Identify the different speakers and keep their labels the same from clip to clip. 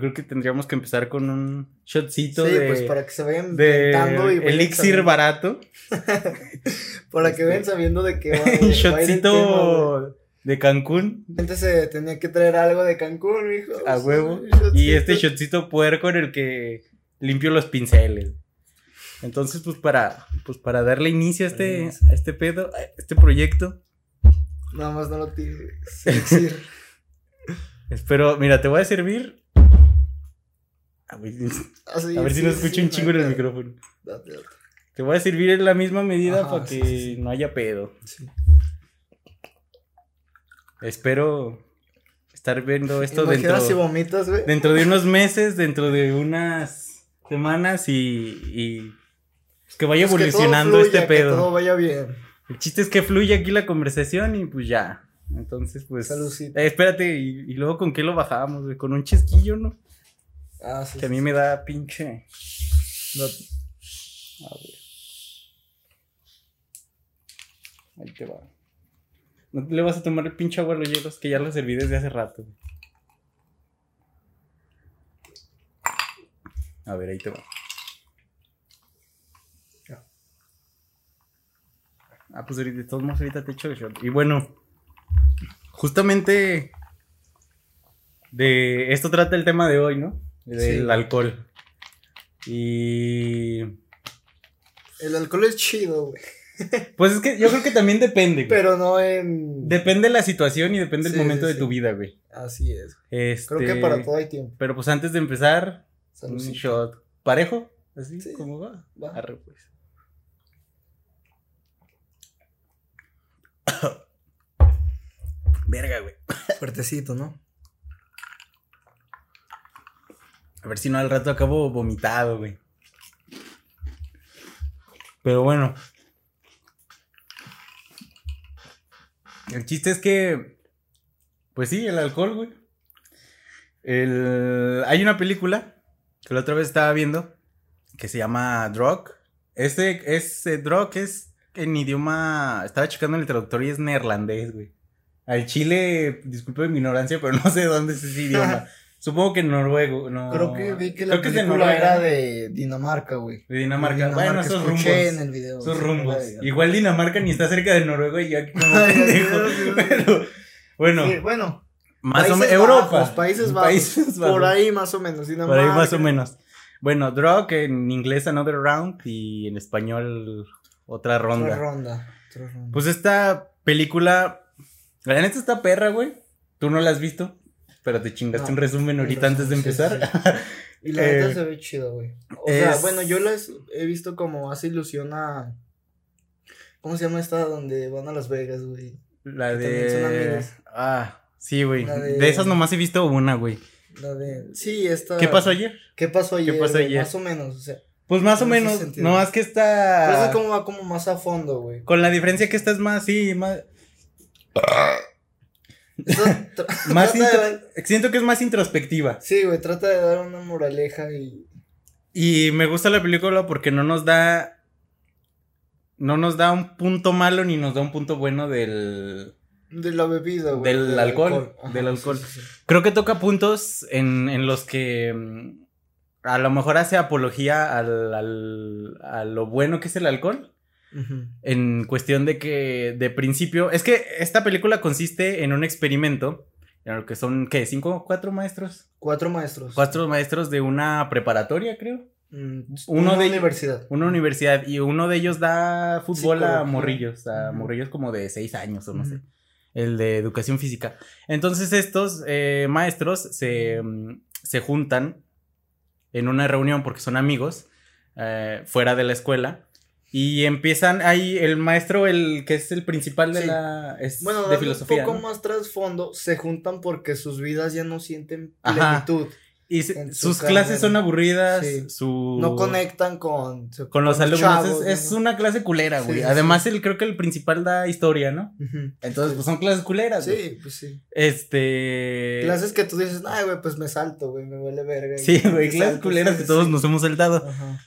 Speaker 1: Creo que tendríamos que empezar con un shotcito
Speaker 2: Sí,
Speaker 1: de,
Speaker 2: pues para que se vayan
Speaker 1: de
Speaker 2: y
Speaker 1: elixir
Speaker 2: sabiendo-
Speaker 1: barato.
Speaker 2: Para que vayan
Speaker 1: Este,
Speaker 2: sabiendo de qué va.
Speaker 1: Un
Speaker 2: va
Speaker 1: shotcito de Cancún
Speaker 2: Gente se tenía que traer algo de Cancún, mijo.
Speaker 1: a huevo. Y este shotcito puerco en el que limpio los pinceles. Entonces, pues para, pues para darle inicio a este, a este pedo, a este proyecto.
Speaker 2: Nada más no lo tires. Elixir.
Speaker 1: Espero, mira, te voy a servir. A ver,
Speaker 2: Así,
Speaker 1: a ver si no escucho
Speaker 2: sí,
Speaker 1: un chingo en el micrófono.
Speaker 2: Date, date.
Speaker 1: Te voy a servir en la misma medida
Speaker 2: Ajá,
Speaker 1: para
Speaker 2: sí,
Speaker 1: que no haya pedo. Espero estar viendo esto
Speaker 2: Imagina
Speaker 1: dentro,
Speaker 2: si vomitas, güey.
Speaker 1: dentro de unos meses, dentro de unas semanas y, y que vaya
Speaker 2: Pues que todo
Speaker 1: evolucionando
Speaker 2: fluya,
Speaker 1: este
Speaker 2: Que
Speaker 1: pedo.
Speaker 2: todo vaya bien.
Speaker 1: El chiste es que fluya aquí la conversación y pues ya. Entonces, pues. Eh, espérate, y, y luego con qué lo bajamos, güey? Con un chesquillo, ¿no?
Speaker 2: Ah, sí.
Speaker 1: Que a
Speaker 2: sí,
Speaker 1: mí me da pinche.
Speaker 2: No,
Speaker 1: A ver. Ahí te va. No le vas a tomar el pinche agua a los hielos que ya lo serví desde hace rato. A ver, ahí te va. Ah, pues ahorita, de todos modos ahorita te echo el shot. Y bueno, justamente de esto trata el tema de hoy, ¿no? Del
Speaker 2: Sí.
Speaker 1: alcohol. Y
Speaker 2: El alcohol es chido, güey.
Speaker 1: Pues es que yo creo que también depende, güey.
Speaker 2: Pero no en.
Speaker 1: Depende de la situación y depende del
Speaker 2: Sí,
Speaker 1: momento
Speaker 2: sí,
Speaker 1: de tu vida, güey.
Speaker 2: Así es.
Speaker 1: Este,
Speaker 2: Creo que para todo hay tiempo.
Speaker 1: Pero pues antes de empezar, un
Speaker 2: Saludcita.
Speaker 1: shot. ¿Parejo? ¿Así?
Speaker 2: Sí.
Speaker 1: ¿Cómo va?
Speaker 2: Va.
Speaker 1: Arre, pues. Verga, güey.
Speaker 2: Fuertecito, ¿no?
Speaker 1: A ver si no al rato acabo vomitado, güey. Pero bueno. El chiste es que. Pues sí, el alcohol, güey. El... Hay una película que la otra vez estaba viendo que se llama Drug. Ese, ese Drug es en idioma. Estaba checando en el traductor y es neerlandés, güey. Al chile, disculpe mi ignorancia, pero no sé dónde es ese idioma. Supongo que noruego, no.
Speaker 2: Creo que vi que la
Speaker 1: creo que es de
Speaker 2: película
Speaker 1: Noruega,
Speaker 2: era de Dinamarca, güey.
Speaker 1: De Dinamarca.
Speaker 2: De
Speaker 1: Bueno, esos rumbos.
Speaker 2: en el video.
Speaker 1: Esos
Speaker 2: sí,
Speaker 1: rumbos.
Speaker 2: la-
Speaker 1: Igual Dinamarca ni está cerca de Noruega y yo aquí como
Speaker 2: Ay,
Speaker 1: pendejo.
Speaker 2: Dios, Dios.
Speaker 1: Pero, bueno,
Speaker 2: Sí, bueno,
Speaker 1: más o menos. Europa.
Speaker 2: Bajos, Países Bajos.
Speaker 1: Países Bajos.
Speaker 2: Por ahí más o menos.
Speaker 1: Por ahí más o menos. Bueno, Drug en inglés Another Round y en español otra
Speaker 2: Otra
Speaker 1: ronda.
Speaker 2: ronda. otra ronda.
Speaker 1: Pues esta película, la neta está perra, güey. Tú no la has visto, pero te chingaste
Speaker 2: No,
Speaker 1: un resumen ahorita antes de
Speaker 2: sí,
Speaker 1: empezar.
Speaker 2: Y la neta
Speaker 1: eh,
Speaker 2: se ve chido, güey. O sea,
Speaker 1: es-
Speaker 2: bueno, yo les he visto como hace ilusión a. ¿Cómo se llama esta donde van a Las Vegas, güey?
Speaker 1: La
Speaker 2: Que también son
Speaker 1: de... Ah, sí, güey. De...
Speaker 2: de-
Speaker 1: esas nomás he visto una, güey.
Speaker 2: La de. Sí, esta.
Speaker 1: ¿Qué pasó ayer?
Speaker 2: ¿Qué pasó ayer?
Speaker 1: pasó
Speaker 2: güey?
Speaker 1: ayer?
Speaker 2: Más o menos, o sea.
Speaker 1: Pues más o menos, no más que
Speaker 2: Pero eso es como va como más a fondo, güey.
Speaker 1: Con la diferencia que esta es más, sí, más... Más Siento que es más introspectiva.
Speaker 2: Sí, güey, trata de dar una moraleja y.
Speaker 1: Y me gusta la película porque no nos da... No nos da un punto malo ni nos da un punto bueno del...
Speaker 2: De la bebida, güey.
Speaker 1: Del alcohol,
Speaker 2: Ajá,
Speaker 1: del alcohol.
Speaker 2: sí, sí.
Speaker 1: Creo que toca puntos en, en los que mm, a lo mejor hace apología al, al- a lo bueno que es el alcohol. En cuestión de que de principio. Es que esta película consiste en un experimento. En lo que son, ¿qué? ¿Cinco? ¿Cuatro maestros?
Speaker 2: Cuatro maestros.
Speaker 1: Cuatro maestros de una preparatoria, creo.
Speaker 2: Mm,
Speaker 1: Uno
Speaker 2: una
Speaker 1: de-
Speaker 2: universidad.
Speaker 1: Una universidad. Y uno de ellos da fútbol a morrillos. A
Speaker 2: Ujú.
Speaker 1: morrillos como de seis años o no sé. El de educación física. Entonces estos eh, maestros se, se juntan en una reunión porque son amigos eh, fuera de la escuela. Y empiezan ahí el maestro, el que es el principal de
Speaker 2: Sí.
Speaker 1: la... Es
Speaker 2: Bueno,
Speaker 1: de filosofía.
Speaker 2: un poco
Speaker 1: ¿no?
Speaker 2: más trasfondo, se juntan porque sus vidas ya no sienten
Speaker 1: Ajá.
Speaker 2: plenitud.
Speaker 1: Y se- sus clases son aburridas.
Speaker 2: Sí.
Speaker 1: Su...
Speaker 2: No conectan con,
Speaker 1: Con los alumnos.
Speaker 2: chavos,
Speaker 1: es, es
Speaker 2: ¿no?
Speaker 1: una clase culera, güey.
Speaker 2: sí,
Speaker 1: Además, el, creo que el principal da historia, ¿no? Entonces, pues son clases culeras, güey.
Speaker 2: Sí, pues sí.
Speaker 1: Este...
Speaker 2: Clases que tú dices, ay, güey, pues me salto, güey, me vale verga.
Speaker 1: Sí, güey, clases culeras que todos nos hemos saltado.
Speaker 2: Ajá.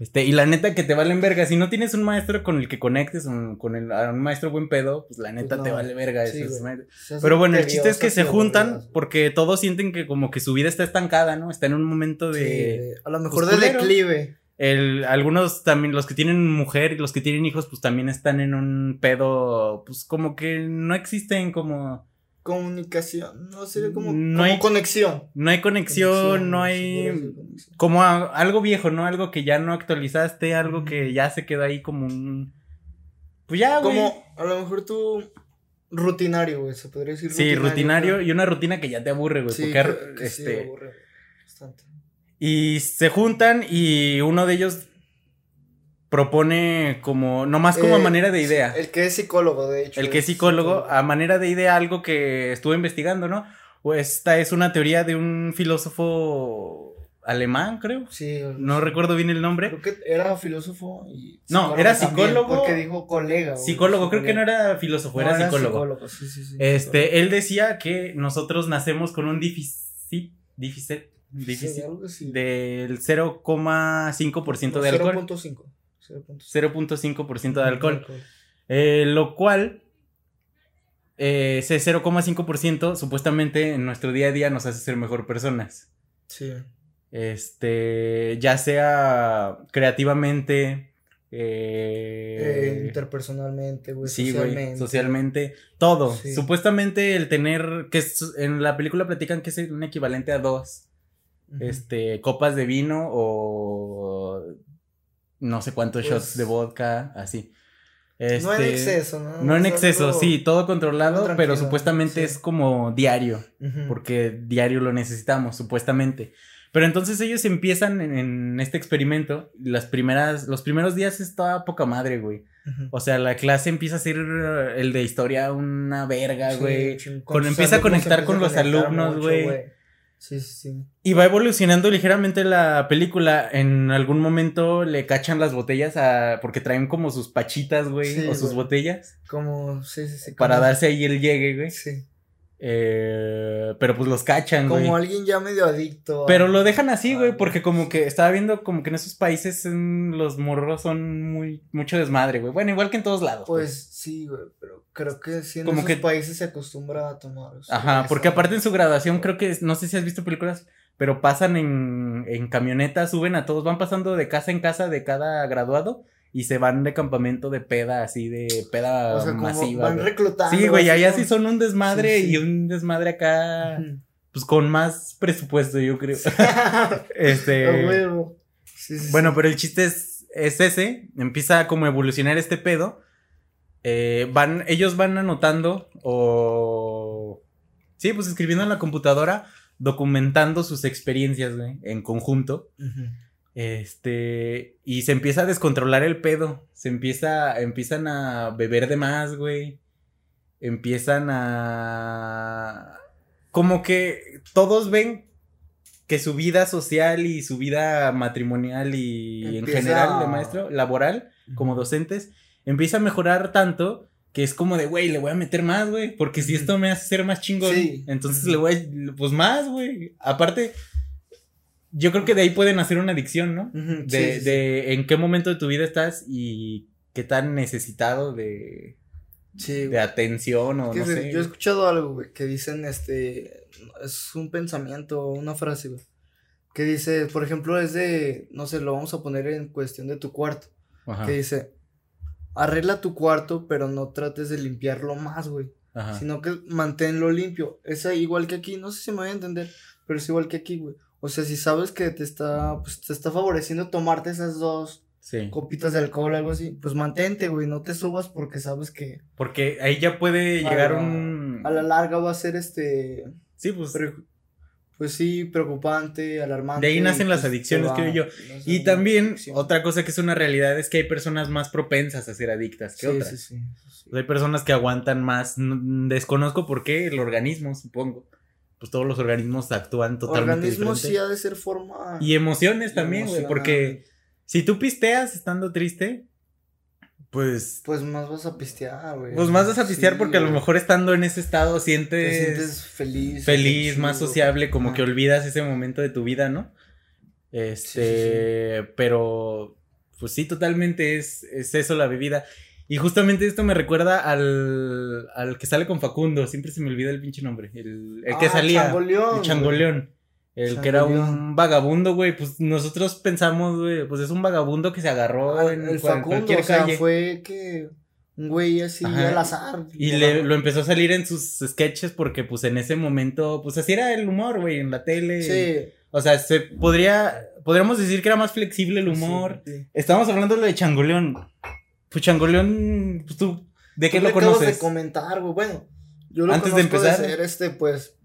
Speaker 1: Este, y la neta que te valen verga. Si no tienes un maestro con el que conectes, un- con el, a un maestro buen pedo, pues la neta
Speaker 2: Pues
Speaker 1: te vale verga.
Speaker 2: Sí,
Speaker 1: eso es- Pero bueno, el chiste es que se juntan porque todos sienten que como que su vida está estancada, ¿no? Está en un momento
Speaker 2: Sí,
Speaker 1: de...
Speaker 2: de- a lo mejor
Speaker 1: pues,
Speaker 2: de declive.
Speaker 1: El, algunos también, los que tienen mujer y los que tienen hijos, pues también están en un pedo, pues como que no existen como...
Speaker 2: Comunicación, no sería como,
Speaker 1: No
Speaker 2: como
Speaker 1: hay-
Speaker 2: conexión.
Speaker 1: No hay conexión, no hay...
Speaker 2: conexión.
Speaker 1: Como a- algo viejo, ¿no? Algo que ya no actualizaste, algo que ya se quedó ahí como un... Pues ya, güey.
Speaker 2: Como a lo mejor tú rutinario, güey, se podría decir.
Speaker 1: Sí, rutinario y una rutina que ya te aburre, güey.
Speaker 2: Sí,
Speaker 1: porque,
Speaker 2: que- que sí,
Speaker 1: este,
Speaker 2: aburre bastante.
Speaker 1: y se juntan y uno de ellos propone como, nomás como a
Speaker 2: Eh,
Speaker 1: manera de idea.
Speaker 2: El que es psicólogo, de hecho.
Speaker 1: El que es psicólogo, a manera de idea, algo que estuve investigando, ¿no? Esta es una teoría de un filósofo alemán, creo.
Speaker 2: Sí.
Speaker 1: No recuerdo bien el nombre.
Speaker 2: Creo que era filósofo y.
Speaker 1: No,
Speaker 2: psicólogo
Speaker 1: era
Speaker 2: también,
Speaker 1: psicólogo.
Speaker 2: Porque dijo colega.
Speaker 1: Psicólogo, creo que no era filósofo,
Speaker 2: No,
Speaker 1: era psicólogo.
Speaker 2: sí, sí, sí.
Speaker 1: Este, él decía que nosotros nacemos con un déficit, déficit,
Speaker 2: Sí,
Speaker 1: déficit
Speaker 2: así.
Speaker 1: del 0,5% de alcohol.
Speaker 2: 0.5. 0.5.
Speaker 1: 0.5% de alcohol. Eh, lo cual, eh, ese 0,5% supuestamente en nuestro día a día nos hace ser mejor personas.
Speaker 2: Sí.
Speaker 1: Este, ya sea creativamente,
Speaker 2: Eh, interpersonalmente, güey.
Speaker 1: sí,
Speaker 2: socialmente.
Speaker 1: socialmente, todo.
Speaker 2: Sí.
Speaker 1: Supuestamente el tener, que es- en la película platican que es un equivalente a dos, este, copas de vino o no sé cuántos
Speaker 2: Pues-
Speaker 1: shots de vodka, así.
Speaker 2: No en
Speaker 1: Este,
Speaker 2: exceso, ¿no?
Speaker 1: No en
Speaker 2: Es
Speaker 1: exceso, sí, todo controlado, pero supuestamente
Speaker 2: sí.
Speaker 1: es como diario, porque diario lo necesitamos, supuestamente. Pero entonces ellos empiezan en, en este experimento, las primeras, los primeros días está poca madre, güey. O sea, la clase empieza a ser el de historia una verga,
Speaker 2: Sí,
Speaker 1: güey.
Speaker 2: sus
Speaker 1: empieza a conectar con
Speaker 2: empieza
Speaker 1: los alumnos,
Speaker 2: mucho,
Speaker 1: güey.
Speaker 2: Sí, sí, sí.
Speaker 1: Y va evolucionando ligeramente la película. En algún momento le cachan las botellas a. porque traen como sus pachitas, güey.
Speaker 2: Sí,
Speaker 1: o sus
Speaker 2: güey.
Speaker 1: botellas.
Speaker 2: Como, sí, sí, sí.
Speaker 1: Para
Speaker 2: como-
Speaker 1: darse ahí el llegue, güey.
Speaker 2: Sí.
Speaker 1: Eh, pero pues los cachan, güey.
Speaker 2: Como alguien ya medio adicto. a-
Speaker 1: Pero lo dejan así, güey, porque como que estaba viendo como que en esos países los morros son muy mucho desmadre, güey. Bueno, igual que en todos lados. güey.
Speaker 2: Pues sí, güey, pero creo que sí en
Speaker 1: Como
Speaker 2: esos
Speaker 1: que-
Speaker 2: países se acostumbra a tomar.
Speaker 1: Ajá, porque aparte en su graduación creo que, no sé si has visto películas, pero pasan en, en camionetas, suben a todos, van pasando de casa en casa de cada graduado y se van de campamento de peda, así de peda
Speaker 2: O sea, como
Speaker 1: masiva.
Speaker 2: van reclutando.
Speaker 1: Sí, güey, allá
Speaker 2: como-
Speaker 1: sí son un desmadre
Speaker 2: Sí, sí.
Speaker 1: y un desmadre acá, pues con más presupuesto, yo creo. Este,
Speaker 2: huevo. Sí,
Speaker 1: bueno, pero el chiste es, es ese, empieza como a evolucionar este pedo. Eh, van, ellos van anotando o... Sí, pues escribiendo en la computadora, documentando sus experiencias, güey, en conjunto.
Speaker 2: Ujú.
Speaker 1: Este, y se empieza a descontrolar el pedo. Se empieza, empiezan a beber de más, güey. Empiezan a... Como que todos ven que su vida social y su vida matrimonial y en general de maestro, laboral, como docentes, empieza a mejorar tanto que es como de, güey, le voy a meter más, güey, porque si esto me hace ser más chingón,
Speaker 2: Sí.
Speaker 1: entonces le voy a, pues más, güey. Aparte, yo creo que de ahí pueden hacer una adicción, ¿no? De,
Speaker 2: sí, sí.
Speaker 1: de en qué momento de tu vida estás y qué tan necesitado de,
Speaker 2: Sí,
Speaker 1: de atención o
Speaker 2: Que
Speaker 1: no sé.
Speaker 2: Yo he escuchado algo, güey, que dicen, este, es un pensamiento, una frase, güey, que dice, por ejemplo, es de, no sé, lo vamos a poner en cuestión de tu cuarto,
Speaker 1: Ajá,
Speaker 2: que dice, arregla tu cuarto, pero no trates de limpiarlo más, güey,
Speaker 1: ajá.
Speaker 2: sino que manténlo limpio. Es igual que aquí, no sé si me voy a entender, pero es igual que aquí, güey. O sea, si sabes que te está, pues, te está favoreciendo tomarte esas dos
Speaker 1: Sí.
Speaker 2: copitas de alcohol o algo así, pues mantente, güey, no te subas porque sabes que
Speaker 1: Porque ahí ya puede llegar
Speaker 2: la-
Speaker 1: un...
Speaker 2: a la larga va a ser este
Speaker 1: Sí, pues...
Speaker 2: Pre- pues sí, preocupante, alarmante.
Speaker 1: De ahí nacen las
Speaker 2: pues,
Speaker 1: adicciones,
Speaker 2: va-
Speaker 1: creo yo. Y también, otra cosa que es una realidad es que hay personas más propensas a ser adictas que
Speaker 2: Sí,
Speaker 1: otras.
Speaker 2: sí, sí, sí.
Speaker 1: Hay personas que aguantan más. Desconozco por qué, el organismo, supongo. Pues todos los organismos actúan totalmente
Speaker 2: Organismo
Speaker 1: diferente.
Speaker 2: sí ha de ser forma.
Speaker 1: Y emociones
Speaker 2: y
Speaker 1: también, güey. Porque si tú pisteas estando triste, pues.
Speaker 2: Pues más vas a pistear, güey.
Speaker 1: Pues más vas a pistear
Speaker 2: Sí,
Speaker 1: porque a lo mejor estando en ese estado
Speaker 2: te
Speaker 1: sientes,
Speaker 2: sientes feliz.
Speaker 1: feliz, más sociable, como que olvidas ese momento de tu vida, ¿no? Este, pero pues sí, totalmente es, es eso la bebida. Y justamente esto me recuerda al, al que sale con Facundo, siempre se me olvida el pinche nombre, el, el que
Speaker 2: Ah,
Speaker 1: salía.
Speaker 2: Changoleón,
Speaker 1: el changoleón. El que era un vagabundo, güey, pues nosotros pensamos, güey, pues es un vagabundo que se agarró
Speaker 2: Ah,
Speaker 1: en
Speaker 2: el
Speaker 1: cual-
Speaker 2: Facundo,
Speaker 1: cualquier
Speaker 2: o sea,
Speaker 1: calle.
Speaker 2: fue que un güey así
Speaker 1: Ajá.
Speaker 2: al azar.
Speaker 1: Y le, lo empezó a salir en sus sketches porque pues en ese momento, pues así era el humor, güey, en la tele.
Speaker 2: Sí.
Speaker 1: O sea, se podría, podríamos decir que era más flexible el humor.
Speaker 2: Sí.
Speaker 1: Estamos hablando de Changoleón. Pues Changoleón, pues tú, ¿de qué
Speaker 2: Tú
Speaker 1: lo
Speaker 2: acabas
Speaker 1: conoces?
Speaker 2: de comentar, güey. Bueno, yo lo
Speaker 1: Antes de
Speaker 2: conozco de
Speaker 1: empezar.
Speaker 2: ser este, pues,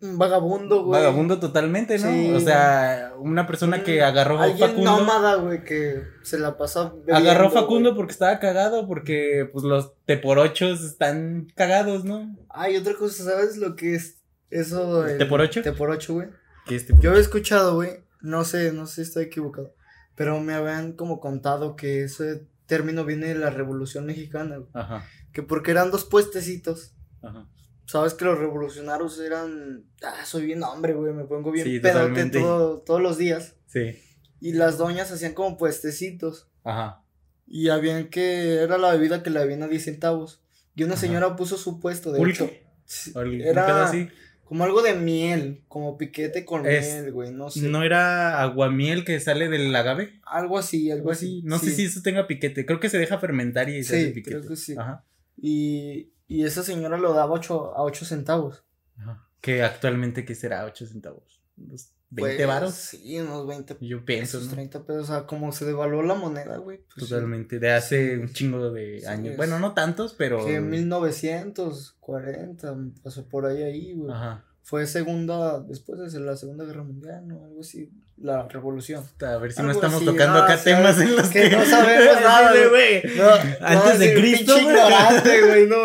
Speaker 2: un vagabundo, güey.
Speaker 1: Vagabundo totalmente, ¿no?
Speaker 2: Sí.
Speaker 1: O sea, una persona que agarró a
Speaker 2: Alguien
Speaker 1: Facundo.
Speaker 2: nómada, güey, que se la pasa bebiendo,
Speaker 1: Agarró Facundo
Speaker 2: güey.
Speaker 1: porque estaba cagado, porque pues los teporochos están cagados, ¿no?
Speaker 2: Ay, otra cosa, ¿sabes lo que es eso?
Speaker 1: ¿El
Speaker 2: el-
Speaker 1: teporocho?
Speaker 2: Teporocho, güey.
Speaker 1: Que es tipo-
Speaker 2: Yo he escuchado, güey, no sé, no sé si estoy equivocado, pero me habían como contado que ese término viene de la Revolución Mexicana, güey,
Speaker 1: Ajá,
Speaker 2: que porque eran dos puestecitos,
Speaker 1: ajá.
Speaker 2: sabes que los revolucionarios eran, ah, soy bien hombre, güey, me pongo bien
Speaker 1: Sí,
Speaker 2: pedote todo, todos los días,
Speaker 1: Sí,
Speaker 2: y las doñas hacían como puestecitos,
Speaker 1: ajá.
Speaker 2: y habían que, era la bebida que le habían a 10 centavos, y una
Speaker 1: Ajá.
Speaker 2: señora puso su puesto, de
Speaker 1: ¿Pulque?
Speaker 2: hecho,
Speaker 1: el- un
Speaker 2: era
Speaker 1: pedo así.
Speaker 2: Como algo de miel, como piquete con
Speaker 1: Es-
Speaker 2: miel, güey, no sé.
Speaker 1: ¿No era aguamiel que sale del agave?
Speaker 2: Algo así, algo
Speaker 1: Algo así.
Speaker 2: así.
Speaker 1: No sé si eso tenga piquete. Creo que se deja fermentar y se
Speaker 2: Sí,
Speaker 1: hace piquete.
Speaker 2: creo que sí.
Speaker 1: Ajá.
Speaker 2: Y, y esa señora lo daba ocho, a 8 centavos.
Speaker 1: Ajá. Que actualmente, ¿qué será? 8 centavos. ¿Unos 20
Speaker 2: Pues,
Speaker 1: varos?
Speaker 2: Sí, unos 20
Speaker 1: Yo pienso, ¿no?
Speaker 2: 30 pesos. O sea, como se devaluó la moneda, güey. Pues, sí.
Speaker 1: Totalmente. De hace un chingo de
Speaker 2: Sí,
Speaker 1: años.
Speaker 2: es-
Speaker 1: Bueno, no tantos, pero.
Speaker 2: Que en 1940 pasó por ahí, ahí, güey.
Speaker 1: Ajá.
Speaker 2: Fue segunda, después de la Segunda Guerra Mundial, ¿no? Algo así. La revolución.
Speaker 1: A ver si no estamos
Speaker 2: así,
Speaker 1: tocando
Speaker 2: no,
Speaker 1: acá temas en los
Speaker 2: que
Speaker 1: que,
Speaker 2: no sabemos nada, güey. No,
Speaker 1: Antes
Speaker 2: no,
Speaker 1: de Cristo, güey.
Speaker 2: no.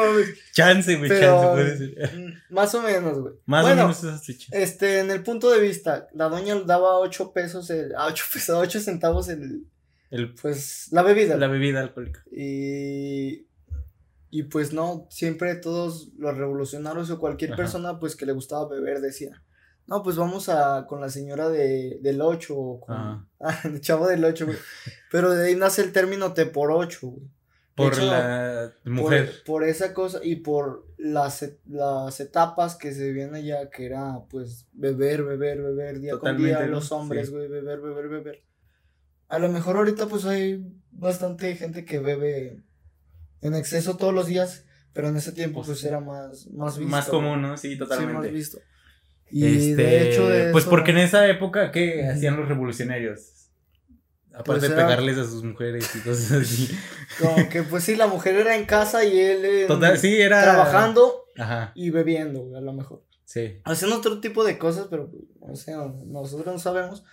Speaker 1: Chance, güey, chance, puede ser.
Speaker 2: mm, Más o menos, güey.
Speaker 1: Más
Speaker 2: bueno,
Speaker 1: o menos esas fechas.
Speaker 2: Este, en el punto de vista, la doña daba 8 pesos, el, a 8 pesos, 8 centavos el,
Speaker 1: El,
Speaker 2: pues, la bebida.
Speaker 1: la bebida alcohólica.
Speaker 2: Y, y pues no, siempre todos los revolucionarios o cualquier
Speaker 1: Ajá.
Speaker 2: persona pues que le gustaba beber decía, no, pues vamos a con la señora de, del 8 o con ah, el chavo del 8, güey. Pero de ahí nace el término te por 8, güey.
Speaker 1: Por
Speaker 2: hecho,
Speaker 1: la mujer.
Speaker 2: Por, esa cosa y por las, las etapas que se vivían allá, que era pues beber, beber, beber, día con día, los hombres,
Speaker 1: Sí.
Speaker 2: güey, beber, beber, beber. A lo mejor ahorita pues hay bastante gente que bebe en exceso todos los días, pero en ese tiempo
Speaker 1: Pues,
Speaker 2: pues
Speaker 1: sí.
Speaker 2: era más, más visto.
Speaker 1: Más común, ¿no? Sí,
Speaker 2: Sí,
Speaker 1: totalmente.
Speaker 2: más visto. Y
Speaker 1: Este,
Speaker 2: de hecho de
Speaker 1: pues
Speaker 2: eso-
Speaker 1: porque en esa época, ¿qué hacían los revolucionarios? Aparte
Speaker 2: Pues
Speaker 1: de pegarles a sus mujeres y cosas así.
Speaker 2: Como que pues sí, la mujer era en casa y él en-
Speaker 1: Total, sí, era.
Speaker 2: trabajando
Speaker 1: Ajá,
Speaker 2: y bebiendo, a lo mejor.
Speaker 1: sí.
Speaker 2: Haciendo otro tipo de cosas, pero o sea, nosotros no sabemos.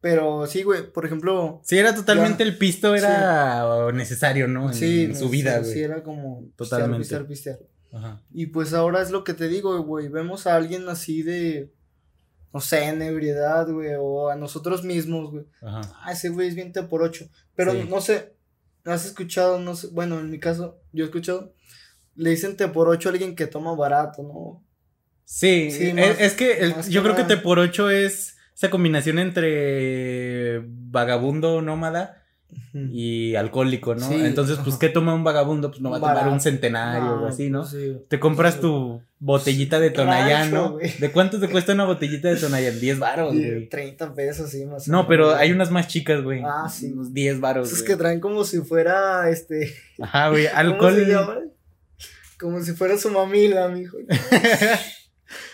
Speaker 2: Pero sí, güey, por ejemplo,
Speaker 1: Sí, era totalmente
Speaker 2: Ya.
Speaker 1: el pisto, era necesario, ¿no? En,
Speaker 2: sí,
Speaker 1: en su vida,
Speaker 2: sí,
Speaker 1: güey.
Speaker 2: sí, era como pistear,
Speaker 1: Totalmente.
Speaker 2: pistear, pistear.
Speaker 1: Ajá.
Speaker 2: Y pues ahora es lo que te digo, güey, vemos a alguien así de, no sé, en ebriedad, güey, o a nosotros mismos, güey.
Speaker 1: Ajá.
Speaker 2: Ah, ese güey es 20 por 8. Pero
Speaker 1: Sí.
Speaker 2: no sé, ¿has escuchado? No sé, bueno, en mi caso, yo he escuchado, le dicen te por 8 a alguien que toma barato, ¿no?
Speaker 1: Sí,
Speaker 2: Sí,
Speaker 1: es,
Speaker 2: más-
Speaker 1: es que el- yo
Speaker 2: que
Speaker 1: creo que
Speaker 2: nada.
Speaker 1: T por 8 es esa combinación entre vagabundo nómada y alcohólico, ¿no?
Speaker 2: Sí,
Speaker 1: Entonces, pues. ¿qué toma un vagabundo? Pues no va a tomar un centenario o así, ¿no?
Speaker 2: pues sí.
Speaker 1: Te compras
Speaker 2: Sí.
Speaker 1: tu botellita de Tonayán,
Speaker 2: Rancho,
Speaker 1: ¿no? ¿De cuánto te cuesta una botellita de Tonayán? 10 varos, güey.
Speaker 2: 30 pesos, sí, más o
Speaker 1: No, pero hay unas más chicas, güey.
Speaker 2: Ah, sí.
Speaker 1: Unos 10 varos,
Speaker 2: Es
Speaker 1: güey.
Speaker 2: que traen como si fuera, este,
Speaker 1: Ajá, güey.
Speaker 2: ¿cómo se
Speaker 1: Alcohol.
Speaker 2: llama? Como si fuera su mamila, mijo.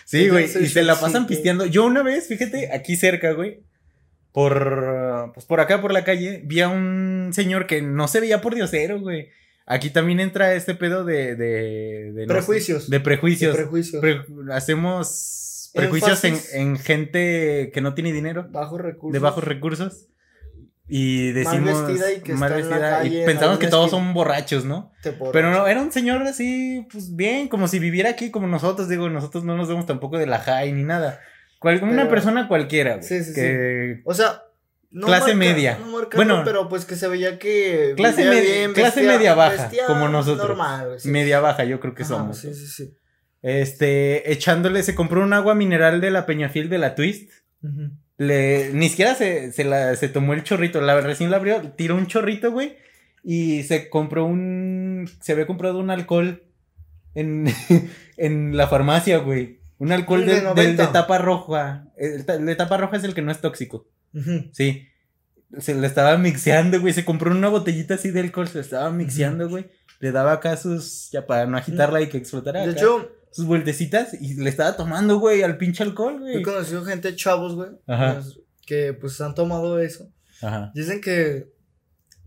Speaker 1: Sí, güey,
Speaker 2: Entonces,
Speaker 1: y se la pasan pisteando. Yo una vez, fíjate, aquí cerca, güey, por, pues por acá, por la calle, vi a un señor que no se veía por diosero, güey. Aquí también entra este pedo de... de, de no sé,
Speaker 2: Prejuicios.
Speaker 1: de prejuicios.
Speaker 2: Prejuicios.
Speaker 1: Pre- hacemos prejuicios en, en gente que no tiene dinero,
Speaker 2: bajos recursos.
Speaker 1: de bajos recursos. Y
Speaker 2: Mal
Speaker 1: decimos...
Speaker 2: vestida y que
Speaker 1: mal
Speaker 2: está en la
Speaker 1: vestida, y pensamos que todos son borrachos, ¿no?
Speaker 2: Por
Speaker 1: Pero no, era un señor así, pues bien, como si viviera aquí como nosotros, digo, nosotros no nos vemos tampoco de la high ni nada. Cual- una persona cualquiera, güey.
Speaker 2: Sí, sí,
Speaker 1: que...
Speaker 2: O sea, no
Speaker 1: Clase
Speaker 2: marca-
Speaker 1: media.
Speaker 2: no marcando,
Speaker 1: Bueno,
Speaker 2: pero pues que se veía que.
Speaker 1: clase media- clase media baja, como nosotros.
Speaker 2: Normal, sí.
Speaker 1: Media baja, yo creo que
Speaker 2: Ajá,
Speaker 1: somos.
Speaker 2: Sí, sí, sí.
Speaker 1: Este, echándole, se compró un agua mineral de la Peñafiel de la Twist.
Speaker 2: Ujú.
Speaker 1: Le, ni siquiera se, se, la, se tomó el chorrito. La recién la abrió, tiró un chorrito, güey. Y se compró un. Se había comprado un alcohol en, en la farmacia, güey. Un alcohol de,
Speaker 2: de
Speaker 1: de-
Speaker 2: 90.
Speaker 1: de tapa roja. El, de tapa roja es el que no es tóxico. Sí. Se le estaba mixeando, güey. Se compró una botellita así de alcohol. Se le estaba mixeando, güey. Le daba acá sus. Ya para no agitarla y que explotara.
Speaker 2: De
Speaker 1: acá,
Speaker 2: hecho,
Speaker 1: Sus vueltecitas. Y le estaba tomando, güey, al pinche alcohol,
Speaker 2: he
Speaker 1: güey.
Speaker 2: conocido gente chavos, güey.
Speaker 1: Ajá.
Speaker 2: pues, Que pues han tomado eso.
Speaker 1: Ajá.
Speaker 2: Dicen que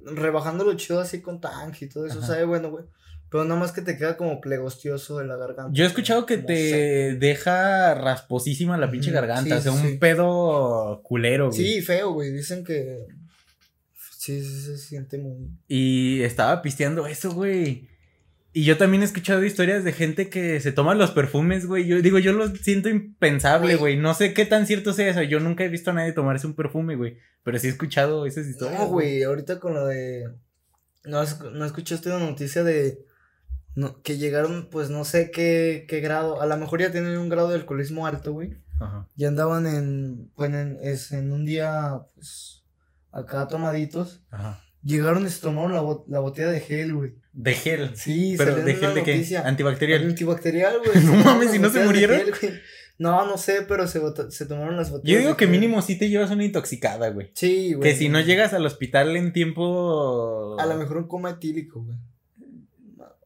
Speaker 2: rebajándolo chido así con tanque y todo eso
Speaker 1: Ajá.
Speaker 2: sabe bueno, güey. Pero nada más que te queda como plegostioso de la garganta.
Speaker 1: Yo he escuchado que te
Speaker 2: seco.
Speaker 1: deja rasposísima la pinche garganta.
Speaker 2: sí,
Speaker 1: o sea,
Speaker 2: sí,
Speaker 1: un pedo culero, güey.
Speaker 2: Sí, feo, güey. Dicen que sí, sí se siente muy.
Speaker 1: Y estaba pisteando eso, güey. Y yo también he escuchado historias de gente que se toma los perfumes, güey. Yo digo, yo lo siento impensable,
Speaker 2: Güey.
Speaker 1: No sé qué tan cierto sea eso. Yo nunca he visto a nadie tomarse un perfume, güey. Pero sí he escuchado esas historias.
Speaker 2: No, güey, ahorita con lo de. No, no escuchaste una noticia de. No, que llegaron, pues no sé qué, qué grado. A lo mejor ya tienen un grado de alcoholismo alto, güey.
Speaker 1: Ajá.
Speaker 2: Y andaban en. Pues en, es, en un día, pues. Acá tomaditos.
Speaker 1: Ajá.
Speaker 2: Llegaron y se tomaron la, bot- la botella de gel, güey.
Speaker 1: De gel.
Speaker 2: Sí,
Speaker 1: Pero de gel de qué? Antibacterial.
Speaker 2: Antibacterial, güey.
Speaker 1: No mames, ¿y no se murieron?
Speaker 2: gel. No, no sé, pero se, se tomaron las botellas.
Speaker 1: Yo digo que
Speaker 2: gel.
Speaker 1: mínimo sí te llevas una intoxicada, güey.
Speaker 2: Sí, güey.
Speaker 1: Que si no llegas al hospital en tiempo.
Speaker 2: A lo mejor un coma etílico, güey.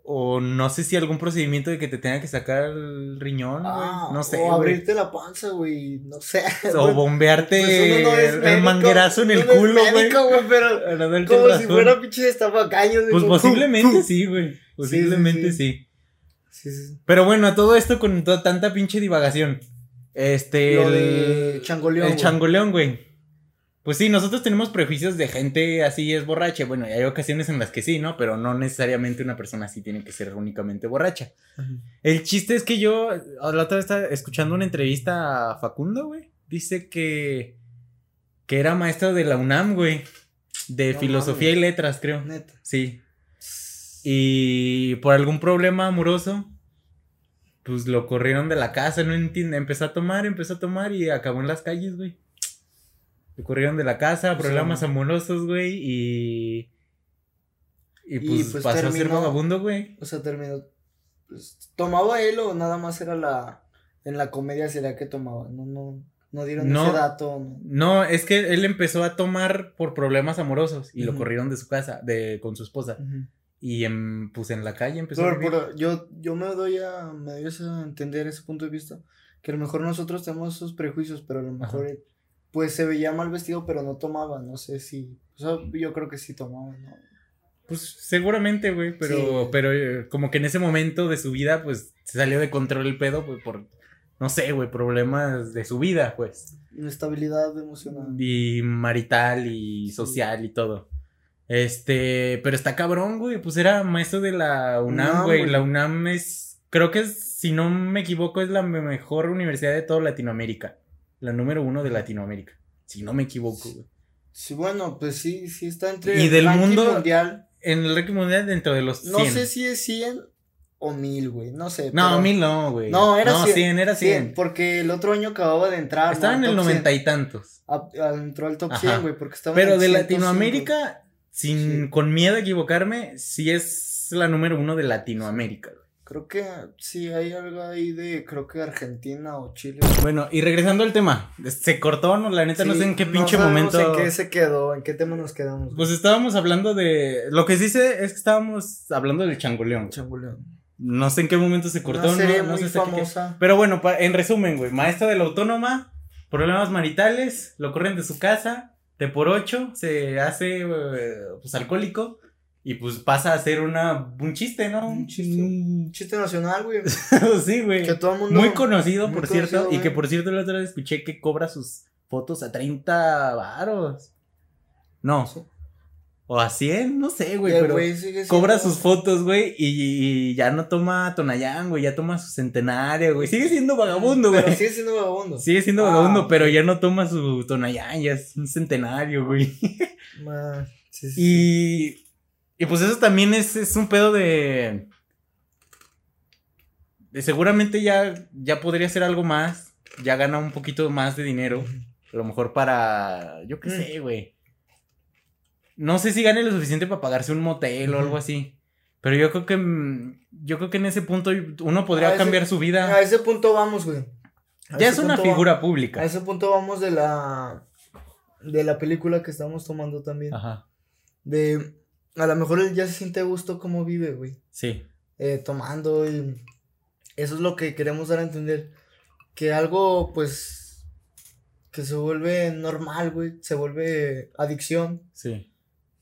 Speaker 1: O no sé si algún procedimiento de que te tenga que sacar el riñón, güey.
Speaker 2: Ah,
Speaker 1: no sé.
Speaker 2: O abrirte la panza, güey. No sé.
Speaker 1: O bombearte
Speaker 2: Pues no es
Speaker 1: el
Speaker 2: médico,
Speaker 1: manguerazo en el
Speaker 2: no
Speaker 1: culo, güey.
Speaker 2: pero como si fuera pinche destapacaños.
Speaker 1: Pues posiblemente sí, güey. Posiblemente
Speaker 2: sí.
Speaker 1: sí,
Speaker 2: Sí, sí, sí.
Speaker 1: Pero bueno, a todo esto con to- tanta pinche divagación. Este.
Speaker 2: Lo
Speaker 1: el-
Speaker 2: de changoleón.
Speaker 1: El changoleón, güey. Pues sí, nosotros tenemos prejuicios de gente así es borracha. Bueno, y hay ocasiones en las que sí, ¿no? Pero no necesariamente una persona así tiene que ser únicamente borracha. El chiste es que yo la otra vez estaba escuchando una entrevista a Facundo, güey. Dice que que era maestro de la UNAM, güey, de
Speaker 2: No
Speaker 1: filosofía y letras, creo.
Speaker 2: Neta.
Speaker 1: Sí. Y por algún problema amoroso pues lo corrieron de la casa, no entiende, empezó a tomar, empezó a tomar y acabó en las calles, güey. Lo corrieron de la casa, problemas amorosos, güey, y y
Speaker 2: Y,
Speaker 1: pues,
Speaker 2: pues,
Speaker 1: pasó a ser vagabundo, güey.
Speaker 2: O sea, terminó. pues, ¿Tomaba él o nada más era la. En la comedia sería que tomaba? No, no. No dieron
Speaker 1: No.
Speaker 2: ese dato. No.
Speaker 1: No, es que él empezó a tomar por problemas amorosos y lo corrieron de su casa, de con su esposa. Y en, pues en la calle empezó a
Speaker 2: Pero,
Speaker 1: vivir.
Speaker 2: pero yo, yo me doy a, me doy a entender ese punto de vista. Que a lo mejor nosotros tenemos esos prejuicios, pero a lo mejor él, pues se veía mal vestido, pero no tomaba. No sé si. O sea, yo creo que sí tomaba, ¿no?
Speaker 1: Pues seguramente, güey, pero,
Speaker 2: Sí.
Speaker 1: pero eh, como que en ese momento de su vida, pues se salió de control el pedo, pues por, no sé, güey, problemas de su vida, pues.
Speaker 2: Inestabilidad emocional.
Speaker 1: Y marital y
Speaker 2: Sí.
Speaker 1: social y todo. Este, pero está cabrón, güey, pues era maestro de la UNAM, güey.
Speaker 2: güey.
Speaker 1: La UNAM es, creo que es, si no me equivoco, es la me- mejor universidad de toda Latinoamérica. La número uno de Latinoamérica. Si no me equivoco, güey.
Speaker 2: Sí, bueno, pues sí, sí está entre
Speaker 1: Y
Speaker 2: el
Speaker 1: del
Speaker 2: ranking
Speaker 1: mundo-
Speaker 2: mundial.
Speaker 1: En el ranking mundial dentro de los 100.
Speaker 2: No sé si es 100 o 1000, güey. No sé.
Speaker 1: No,
Speaker 2: pero-
Speaker 1: mil no, güey.
Speaker 2: No, era
Speaker 1: no,
Speaker 2: 100.
Speaker 1: 100, era 100.
Speaker 2: porque el otro año acababa de entrar.
Speaker 1: Estaba en
Speaker 2: ¿no?
Speaker 1: el
Speaker 2: Top 100.
Speaker 1: noventa y tantos.
Speaker 2: A- a- entró al top
Speaker 1: Ajá.
Speaker 2: 100, güey, porque estaba en
Speaker 1: Pero
Speaker 2: el
Speaker 1: de
Speaker 2: 105.
Speaker 1: Latinoamérica, sin,
Speaker 2: Sí.
Speaker 1: con miedo a equivocarme, sí es la número uno de Latinoamérica.
Speaker 2: Creo que sí hay algo ahí de, creo que Argentina o Chile.
Speaker 1: Bueno, y regresando al tema, se cortó, ¿no? La neta no sé en qué pinche
Speaker 2: sabemos
Speaker 1: momento.
Speaker 2: ¿En qué se quedó? ¿En qué tema nos quedamos?
Speaker 1: Pues estábamos hablando de. Lo que sí sé es que estábamos hablando del changoleón.
Speaker 2: Changoleón.
Speaker 1: No sé en qué momento se cortó,
Speaker 2: Una serie
Speaker 1: no, no
Speaker 2: muy
Speaker 1: sé qué-
Speaker 2: famosa.
Speaker 1: Pero bueno, en resumen, güey, maestra de la autónoma, problemas maritales, lo corren de su casa, de por ocho, se hace eh, pues alcohólico y pues pasa a ser una un chiste, ¿no?
Speaker 2: Un chiste.
Speaker 1: Un-
Speaker 2: Chiste nacional, güey.
Speaker 1: sí, güey.
Speaker 2: Que todo el mundo.
Speaker 1: Muy conocido,
Speaker 2: muy
Speaker 1: por
Speaker 2: conocido,
Speaker 1: cierto, y que por cierto la otra vez escuché que cobra sus fotos a 30 varos. No,
Speaker 2: Sí.
Speaker 1: o a 100, no sé, güey, pero
Speaker 2: güey sigue
Speaker 1: cobra sus fotos, güey, y, y ya no toma Tonayán, güey, ya toma su centenario, güey. Sigue siendo vagabundo,
Speaker 2: Pero
Speaker 1: güey.
Speaker 2: sigue siendo vagabundo.
Speaker 1: Sigue siendo
Speaker 2: Ah,
Speaker 1: vagabundo,
Speaker 2: ok.
Speaker 1: pero ya no toma su Tonayán, ya es un centenario, güey.
Speaker 2: Ma, sí, sí.
Speaker 1: Y, y pues eso también es, es un pedo de... de seguramente ya, ya podría hacer algo más, ya gana un poquito más de dinero. A lo mejor para. Yo qué sé, güey. No sé si gane lo suficiente para pagarse un motel o algo así. Pero yo creo que. Yo creo que en ese punto uno podría
Speaker 2: A ese-
Speaker 1: cambiar su vida.
Speaker 2: A ese punto vamos, güey. A
Speaker 1: ya es una
Speaker 2: va-
Speaker 1: figura
Speaker 2: A
Speaker 1: pública.
Speaker 2: ese punto vamos de la. De la película que estamos tomando también.
Speaker 1: Ajá.
Speaker 2: De. A lo mejor él ya se siente a gusto como vive, güey.
Speaker 1: Sí.
Speaker 2: eh, tomando y eso es lo que queremos dar a entender que algo pues que se vuelve normal güey se vuelve adicción
Speaker 1: Sí.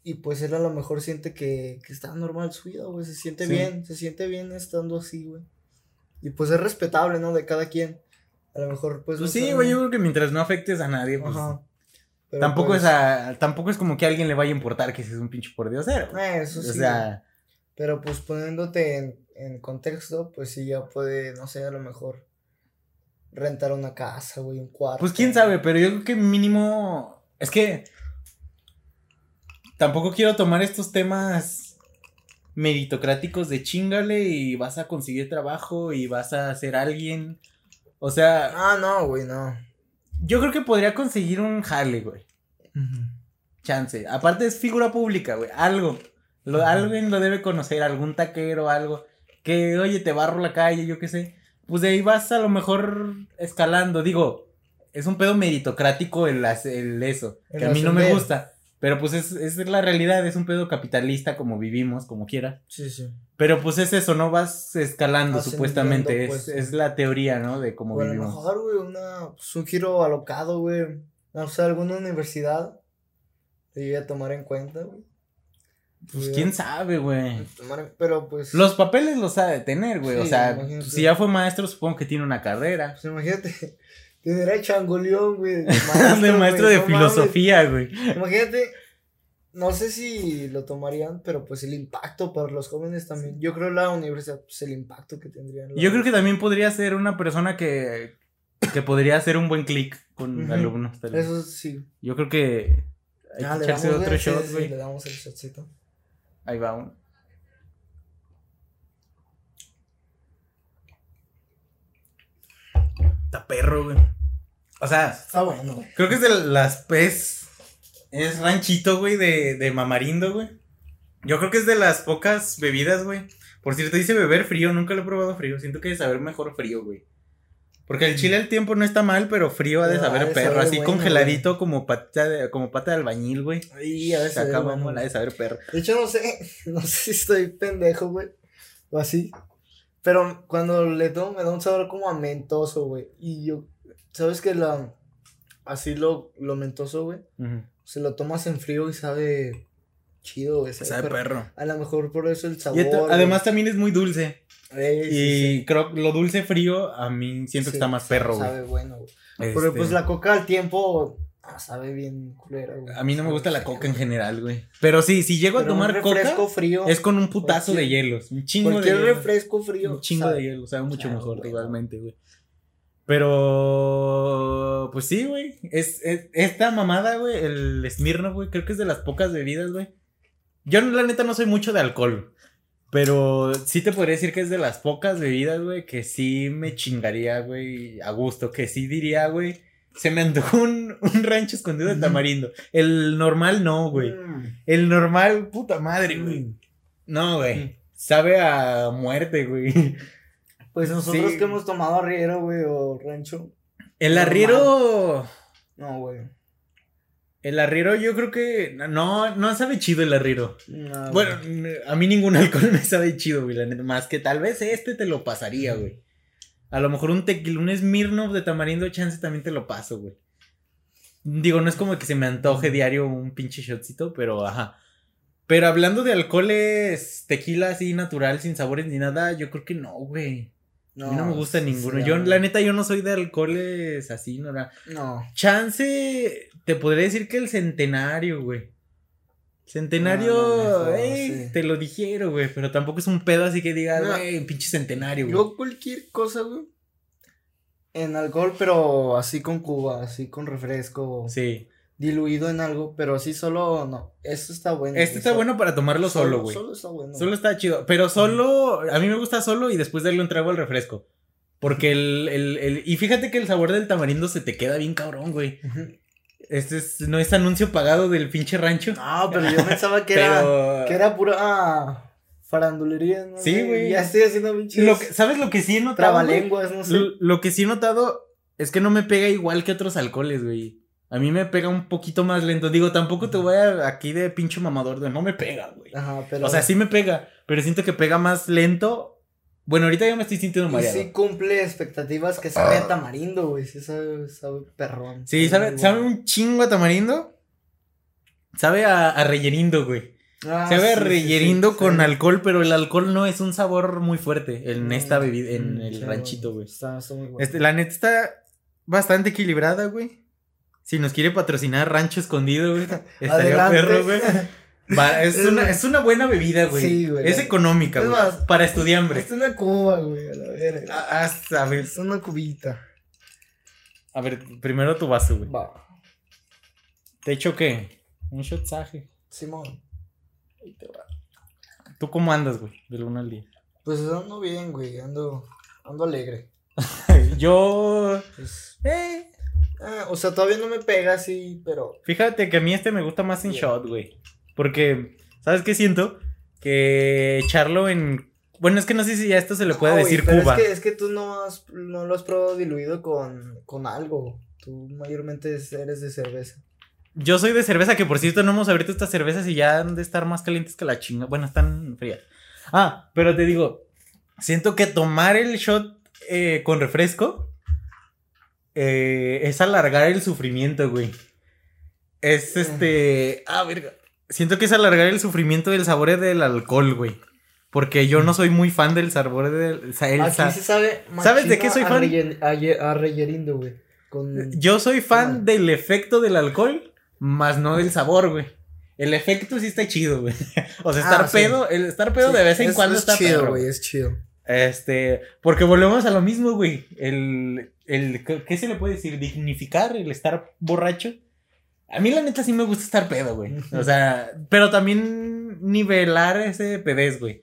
Speaker 2: y pues él a lo mejor siente que, que está normal su vida güey se siente
Speaker 1: Sí.
Speaker 2: bien se siente bien estando así güey y pues es respetable no de cada quien a lo mejor pues
Speaker 1: Pues
Speaker 2: no
Speaker 1: sí, güey. Yo creo que mientras no afectes a nadie, pues.
Speaker 2: Ajá. Pero,
Speaker 1: Tampoco
Speaker 2: pues,
Speaker 1: es a, tampoco es como que a alguien le vaya a importar que seas un pinche por diosero.
Speaker 2: eh, eso
Speaker 1: o
Speaker 2: sí
Speaker 1: sea,
Speaker 2: Pero pues poniéndote en, en contexto, pues sí ya puede, no sé, a lo mejor rentar una casa, güey, un cuarto.
Speaker 1: pues quién sabe, pero yo creo que mínimo. Es que. Tampoco quiero tomar estos temas meritocráticos de chingale y vas a conseguir trabajo y vas a ser alguien. O sea,
Speaker 2: Ah, no, güey, no.
Speaker 1: Yo creo que podría conseguir un jale, güey. Chance. Aparte es figura pública, güey. Algo. Lo. Alguien lo debe conocer, algún taquero, algo. Que, oye, te barro la calle, yo qué sé. Pues de ahí vas a lo mejor escalando. Digo, es un pedo meritocrático el, el eso.
Speaker 2: El
Speaker 1: que a mí no me gusta. Pero pues es, es la realidad, es un pedo capitalista como vivimos, como quiera.
Speaker 2: Sí, sí.
Speaker 1: Pero pues es eso, no vas escalando
Speaker 2: Ascendiendo,
Speaker 1: supuestamente.
Speaker 2: pues,
Speaker 1: es,
Speaker 2: sí.
Speaker 1: es la teoría, ¿no? De cómo
Speaker 2: O a lo
Speaker 1: vivimos.
Speaker 2: mejor, güey, una, pues, un giro alocado, güey. No sé, alguna universidad. Te a tomar en cuenta, güey.
Speaker 1: Pues
Speaker 2: Sí.
Speaker 1: quién sabe, güey.
Speaker 2: Pero pues.
Speaker 1: Los papeles los ha de tener, güey. o sea,
Speaker 2: imagínate.
Speaker 1: si ya fue maestro, supongo que tiene una carrera.
Speaker 2: Pues imagínate. Tener a Changoleón, güey. De
Speaker 1: de maestro
Speaker 2: güey,
Speaker 1: de
Speaker 2: no mames.
Speaker 1: filosofía, güey.
Speaker 2: Imagínate, no sé si lo tomarían, pero pues el impacto para los jóvenes también. Yo creo la universidad, pues el impacto que tendrían.
Speaker 1: Yo creo que también podría ser una persona que, que podría hacer un buen clic con alumnos. tal vez.
Speaker 2: Eso sí.
Speaker 1: Yo creo que hay
Speaker 2: Ah,
Speaker 1: que echarse otro
Speaker 2: güey, sí,
Speaker 1: shot, güey.
Speaker 2: le damos el shotcito.
Speaker 1: Ahí va uno. Está perro, güey. O sea,
Speaker 2: Está bueno, güey.
Speaker 1: creo que es de las pez. Es ranchito, güey, de, de mamarindo, güey. Yo creo que es de las pocas bebidas, güey. Por cierto, dice beber frío, nunca lo he probado frío. Siento que debe saber mejor frío, güey. Porque el chile al tiempo no está mal, pero frío ha de
Speaker 2: ha
Speaker 1: saber
Speaker 2: de
Speaker 1: perro.
Speaker 2: saber
Speaker 1: así
Speaker 2: bueno,
Speaker 1: congeladito como pata de, como pata de albañil, güey.
Speaker 2: Y a veces.
Speaker 1: Se acaba
Speaker 2: bueno,
Speaker 1: mola de saber perro.
Speaker 2: De hecho, no sé, no sé si estoy pendejo, güey. O así. Pero cuando le tomo me da un sabor como a mentoso, güey. Y yo, ¿sabes que la. Así lo, lo mentoso, güey. Se lo tomas en frío y sabe chido, güey.
Speaker 1: Sabe
Speaker 2: perro.
Speaker 1: perro.
Speaker 2: A lo mejor por eso el
Speaker 1: Y
Speaker 2: sabor. güey.
Speaker 1: además también es muy dulce.
Speaker 2: Eh, sí,
Speaker 1: y
Speaker 2: sí.
Speaker 1: creo que lo dulce frío a mí siento que está más perro, güey.
Speaker 2: Sabe bueno, güey.
Speaker 1: Este,
Speaker 2: Porque pues la coca al tiempo ah, sabe bien culera, güey.
Speaker 1: A mí no me gusta la coca en
Speaker 2: güey.
Speaker 1: general, güey. Pero sí, si llego a
Speaker 2: Pero un
Speaker 1: tomar
Speaker 2: refresco
Speaker 1: coca,
Speaker 2: frío.
Speaker 1: es con un putazo de hielos. Un chingo de
Speaker 2: Cualquier
Speaker 1: hielo.
Speaker 2: refresco frío.
Speaker 1: Un chingo
Speaker 2: sabe.
Speaker 1: de hielo, sabe mucho mejor, totalmente, güey. Pero, pues sí, güey. Es, es- esta mamada, güey, el Smirnoff, güey, creo que es de las pocas bebidas, güey. Yo, la neta, no soy mucho de alcohol. Pero sí te podría decir que es de las pocas bebidas, güey, que sí me chingaría, güey, a gusto. Que sí diría, güey, se me antojó un, un rancho escondido de tamarindo. El normal no, güey.
Speaker 2: Mm.
Speaker 1: El normal, puta madre, güey. No, güey. Sabe a muerte, güey.
Speaker 2: Pues nosotros
Speaker 1: Sí.
Speaker 2: que hemos tomado arriero, güey, o rancho.
Speaker 1: El
Speaker 2: Normal.
Speaker 1: arriero.
Speaker 2: No, güey.
Speaker 1: El arriero, yo creo que. No, no sabe chido el arriero.
Speaker 2: No,
Speaker 1: Bueno,
Speaker 2: güey.
Speaker 1: a mí ningún alcohol me sabe chido, güey. la neta. Más que tal vez este te lo pasaría, güey. A lo mejor un tequila, un Smirnoff de tamarindo chance también te lo paso, güey. Digo, no es como que se me antoje diario un pinche shotcito, pero ajá. Pero hablando de alcoholes, tequila así natural, sin sabores ni nada, yo creo que no, güey. a mí no me gusta
Speaker 2: sí,
Speaker 1: ninguno.
Speaker 2: sí,
Speaker 1: yo,
Speaker 2: no.
Speaker 1: la neta, yo no soy de alcoholes así, no, no.
Speaker 2: No.
Speaker 1: Chance, te podría decir que el centenario, güey. Centenario,
Speaker 2: no, mejor,
Speaker 1: ey,
Speaker 2: sí.
Speaker 1: te lo dijeron, güey, pero tampoco es un pedo así que digas, güey, pinche centenario, güey.
Speaker 2: Yo cualquier cosa, güey. En alcohol, pero así con Cuba, así con refresco.
Speaker 1: Sí.
Speaker 2: Diluido en algo, pero así solo, no. Esto está bueno.
Speaker 1: Este está bueno para tomarlo solo, güey.
Speaker 2: Solo está bueno.
Speaker 1: Solo está chido. Pero solo, a mí me gusta solo y después darle un trago al refresco. Porque el, el, el, y fíjate que el sabor del tamarindo se te queda bien cabrón, güey. Este es, no es anuncio pagado del pinche rancho.
Speaker 2: No, pero yo pensaba que era, que era pura ah, farandulería, ¿no?
Speaker 1: Sí, güey.
Speaker 2: Ya estoy haciendo pinches.
Speaker 1: Lo que- ¿Sabes lo que sí he notado?
Speaker 2: trabalenguas, no sé.
Speaker 1: Lo, lo que sí he notado es que no me pega igual que otros alcoholes, güey. A mí me pega un poquito más lento. Digo, tampoco te voy a aquí de pinche mamador de no me pega, güey.
Speaker 2: Ajá, pero.
Speaker 1: O sea, sí me pega, pero siento que pega más lento. Bueno, ahorita ya me estoy sintiendo
Speaker 2: Y
Speaker 1: mareado.
Speaker 2: sí cumple expectativas que sabe a tamarindo, güey. Sí sabe, sabe perrón.
Speaker 1: Sí, sabe, sabe un chingo a tamarindo. Sabe a, a güey.
Speaker 2: Ah,
Speaker 1: sabe a
Speaker 2: sí,
Speaker 1: reyerindo
Speaker 2: sí,
Speaker 1: con alcohol, pero el alcohol no es un sabor muy fuerte en esta
Speaker 2: Mm,
Speaker 1: bebida, en
Speaker 2: mm,
Speaker 1: el ranchito, güey.
Speaker 2: Está, está muy bueno.
Speaker 1: Este, la neta está bastante equilibrada, güey. Si nos quiere patrocinar Rancho Escondido, güey. Estaría
Speaker 2: Adelante.
Speaker 1: perro, güey. Va, es, una, es una buena bebida, güey.
Speaker 2: Sí, güey.
Speaker 1: Es económica,
Speaker 2: Es
Speaker 1: güey.
Speaker 2: más,
Speaker 1: Para estudiambre.
Speaker 2: Es una cuba, güey, a la verga.
Speaker 1: Ah, ah, a ver,
Speaker 2: Es una cubita.
Speaker 1: a ver, primero tu vaso, güey.
Speaker 2: Va.
Speaker 1: ¿Te echo qué? Un shotsaje.
Speaker 2: Simón. Ahí te va.
Speaker 1: ¿Tú cómo andas, güey? Del 1 al 10.
Speaker 2: Pues ando bien, güey. Ando, ando alegre.
Speaker 1: Yo.
Speaker 2: Pues,
Speaker 1: Eh.
Speaker 2: ah, o sea, todavía no me pega así, pero.
Speaker 1: Fíjate que a mí este me gusta más en
Speaker 2: Bien.
Speaker 1: shot, güey. Porque, ¿sabes qué siento? Que echarlo en. Bueno, es que no sé si a esto se le puede
Speaker 2: No, güey,
Speaker 1: decir
Speaker 2: pero
Speaker 1: Cuba.
Speaker 2: Es que, es que tú no, has, no lo has probado diluido con, con algo. Tú mayormente eres de cerveza.
Speaker 1: Yo soy de cerveza, que por cierto no hemos abierto estas cervezas y ya han de estar más calientes que la chinga. Bueno, están frías. Ah, pero te digo, siento que tomar el shot eh, con refresco eh, es alargar el sufrimiento, güey. Es este. Ah, verga. Siento que es alargar el sufrimiento del sabor del alcohol, güey. Porque yo no soy muy fan del sabor del. el
Speaker 2: Aquí
Speaker 1: sa-
Speaker 2: se sabe.
Speaker 1: ¿Sabes de qué soy fan?
Speaker 2: a, ye- a reyerindo, güey. Con...
Speaker 1: Yo soy fan del efecto del alcohol, más no del sabor, güey. El efecto sí está chido, güey. O sea, estar
Speaker 2: Ah, sí.
Speaker 1: pedo, el estar pedo
Speaker 2: Sí,
Speaker 1: de vez en
Speaker 2: es-
Speaker 1: cuando
Speaker 2: es
Speaker 1: está
Speaker 2: chido, güey. Es chido.
Speaker 1: Este, porque volvemos a lo mismo, güey. El, el, ¿qué qué se le puede decir? Dignificar el estar borracho. A mí la neta sí me gusta estar pedo, güey. O sea, pero también nivelar ese pedez, güey.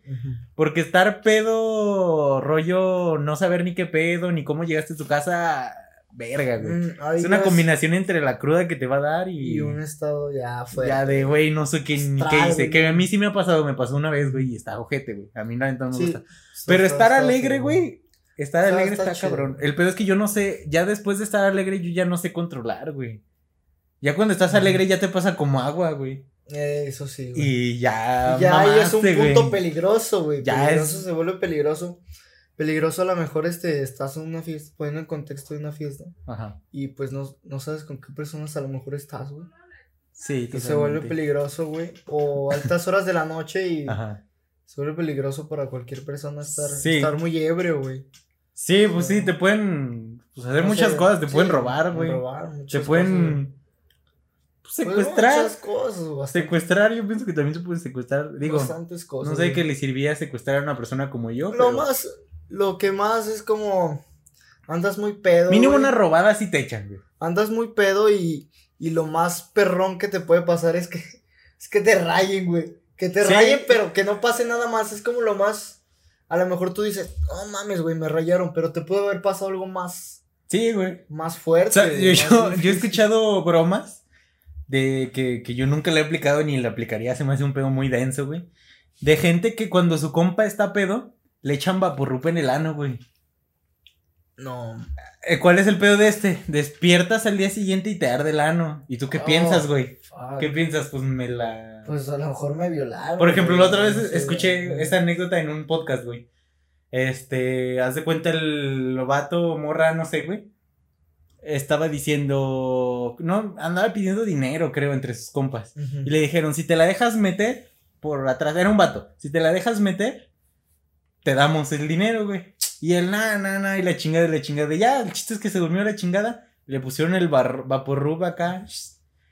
Speaker 1: Porque estar pedo, rollo, no saber ni qué pedo, ni cómo llegaste a tu casa, verga, güey.
Speaker 2: Mm,
Speaker 1: Es una combinación entre la cruda que te va a dar y,
Speaker 2: Y un estado ya fuerte.
Speaker 1: ya de, güey, no sé qué, ni qué hice.
Speaker 2: güey.
Speaker 1: Que a mí sí me ha pasado, me pasó una vez, güey, y está ojete, güey. A mí la neta no me
Speaker 2: Sí,
Speaker 1: gusta. Pero
Speaker 2: está-
Speaker 1: estar alegre, güey. Estar alegre
Speaker 2: está
Speaker 1: está, cabrón. El pedo es que yo no sé, ya después de estar alegre, yo ya no sé controlar, güey. Ya cuando estás alegre ya te pasa como agua, güey.
Speaker 2: Eh, Eso sí, güey.
Speaker 1: Y ya.
Speaker 2: Ya ahí es un
Speaker 1: mamaste,
Speaker 2: punto
Speaker 1: güey.
Speaker 2: peligroso, güey.
Speaker 1: Ya
Speaker 2: Peligroso
Speaker 1: es-
Speaker 2: se vuelve peligroso. Peligroso a lo mejor este, estás en una fiesta, poniendo en contexto de una fiesta.
Speaker 1: Ajá.
Speaker 2: Y pues no, no sabes con qué personas a lo mejor estás, güey.
Speaker 1: Sí,
Speaker 2: Y se vuelve peligroso, güey. O altas horas de la noche y
Speaker 1: Ajá.
Speaker 2: se vuelve peligroso para cualquier persona estar,
Speaker 1: Sí.
Speaker 2: estar muy ebrio, güey.
Speaker 1: Sí, pues sí, te pueden pues, hacer
Speaker 2: No
Speaker 1: muchas
Speaker 2: sé,
Speaker 1: cosas, te
Speaker 2: sí,
Speaker 1: pueden robar, güey.
Speaker 2: robar,
Speaker 1: Te pueden
Speaker 2: cosas.
Speaker 1: Secuestrar.
Speaker 2: Muchas cosas, bastante-
Speaker 1: Secuestrar, yo pienso que también se puede secuestrar. Digo,
Speaker 2: bastantes cosas.
Speaker 1: no sé qué le sirvía secuestrar a una persona como yo.
Speaker 2: Lo
Speaker 1: pero
Speaker 2: más, lo que más es como andas muy pedo.
Speaker 1: Mínimo
Speaker 2: güey.
Speaker 1: una robada sí te echan, güey.
Speaker 2: Andas muy pedo y, y lo más perrón que te puede pasar es que es que te rayen, güey. Que te
Speaker 1: Sí.
Speaker 2: rayen, pero que no pase nada más. Es como lo más. A lo mejor tú dices, no mames, güey, me rayaron, pero te puede haber pasado algo más,
Speaker 1: Sí, güey.
Speaker 2: más fuerte.
Speaker 1: O sea, yo,
Speaker 2: más
Speaker 1: yo, yo he escuchado bromas de que, que yo nunca le he aplicado ni le aplicaría, se me hace un pedo muy denso, güey. De gente que cuando su compa está pedo, le echan vaporrupa en el ano, güey.
Speaker 2: No.
Speaker 1: Eh, ¿Cuál es el pedo de este? Despiertas al día siguiente y te arde el ano. ¿Y tú qué
Speaker 2: Oh,
Speaker 1: piensas, güey?
Speaker 2: fuck.
Speaker 1: ¿Qué piensas? Pues me la...
Speaker 2: Pues a lo mejor me violaron.
Speaker 1: Por ejemplo, la otra vez
Speaker 2: no sé,
Speaker 1: escuché
Speaker 2: güey.
Speaker 1: esta anécdota en un podcast, güey. Este, haz de cuenta el lobato morra, no sé, güey. Estaba diciendo, no, andaba pidiendo dinero, creo, entre sus compas. Y le dijeron, si te la dejas meter por atrás, era un vato, si te la dejas meter, te damos el dinero, güey. Y él, na, na, na, y la chingada, y la chingada. Y ya, el chiste es que se durmió la chingada, le pusieron el vaporrub acá,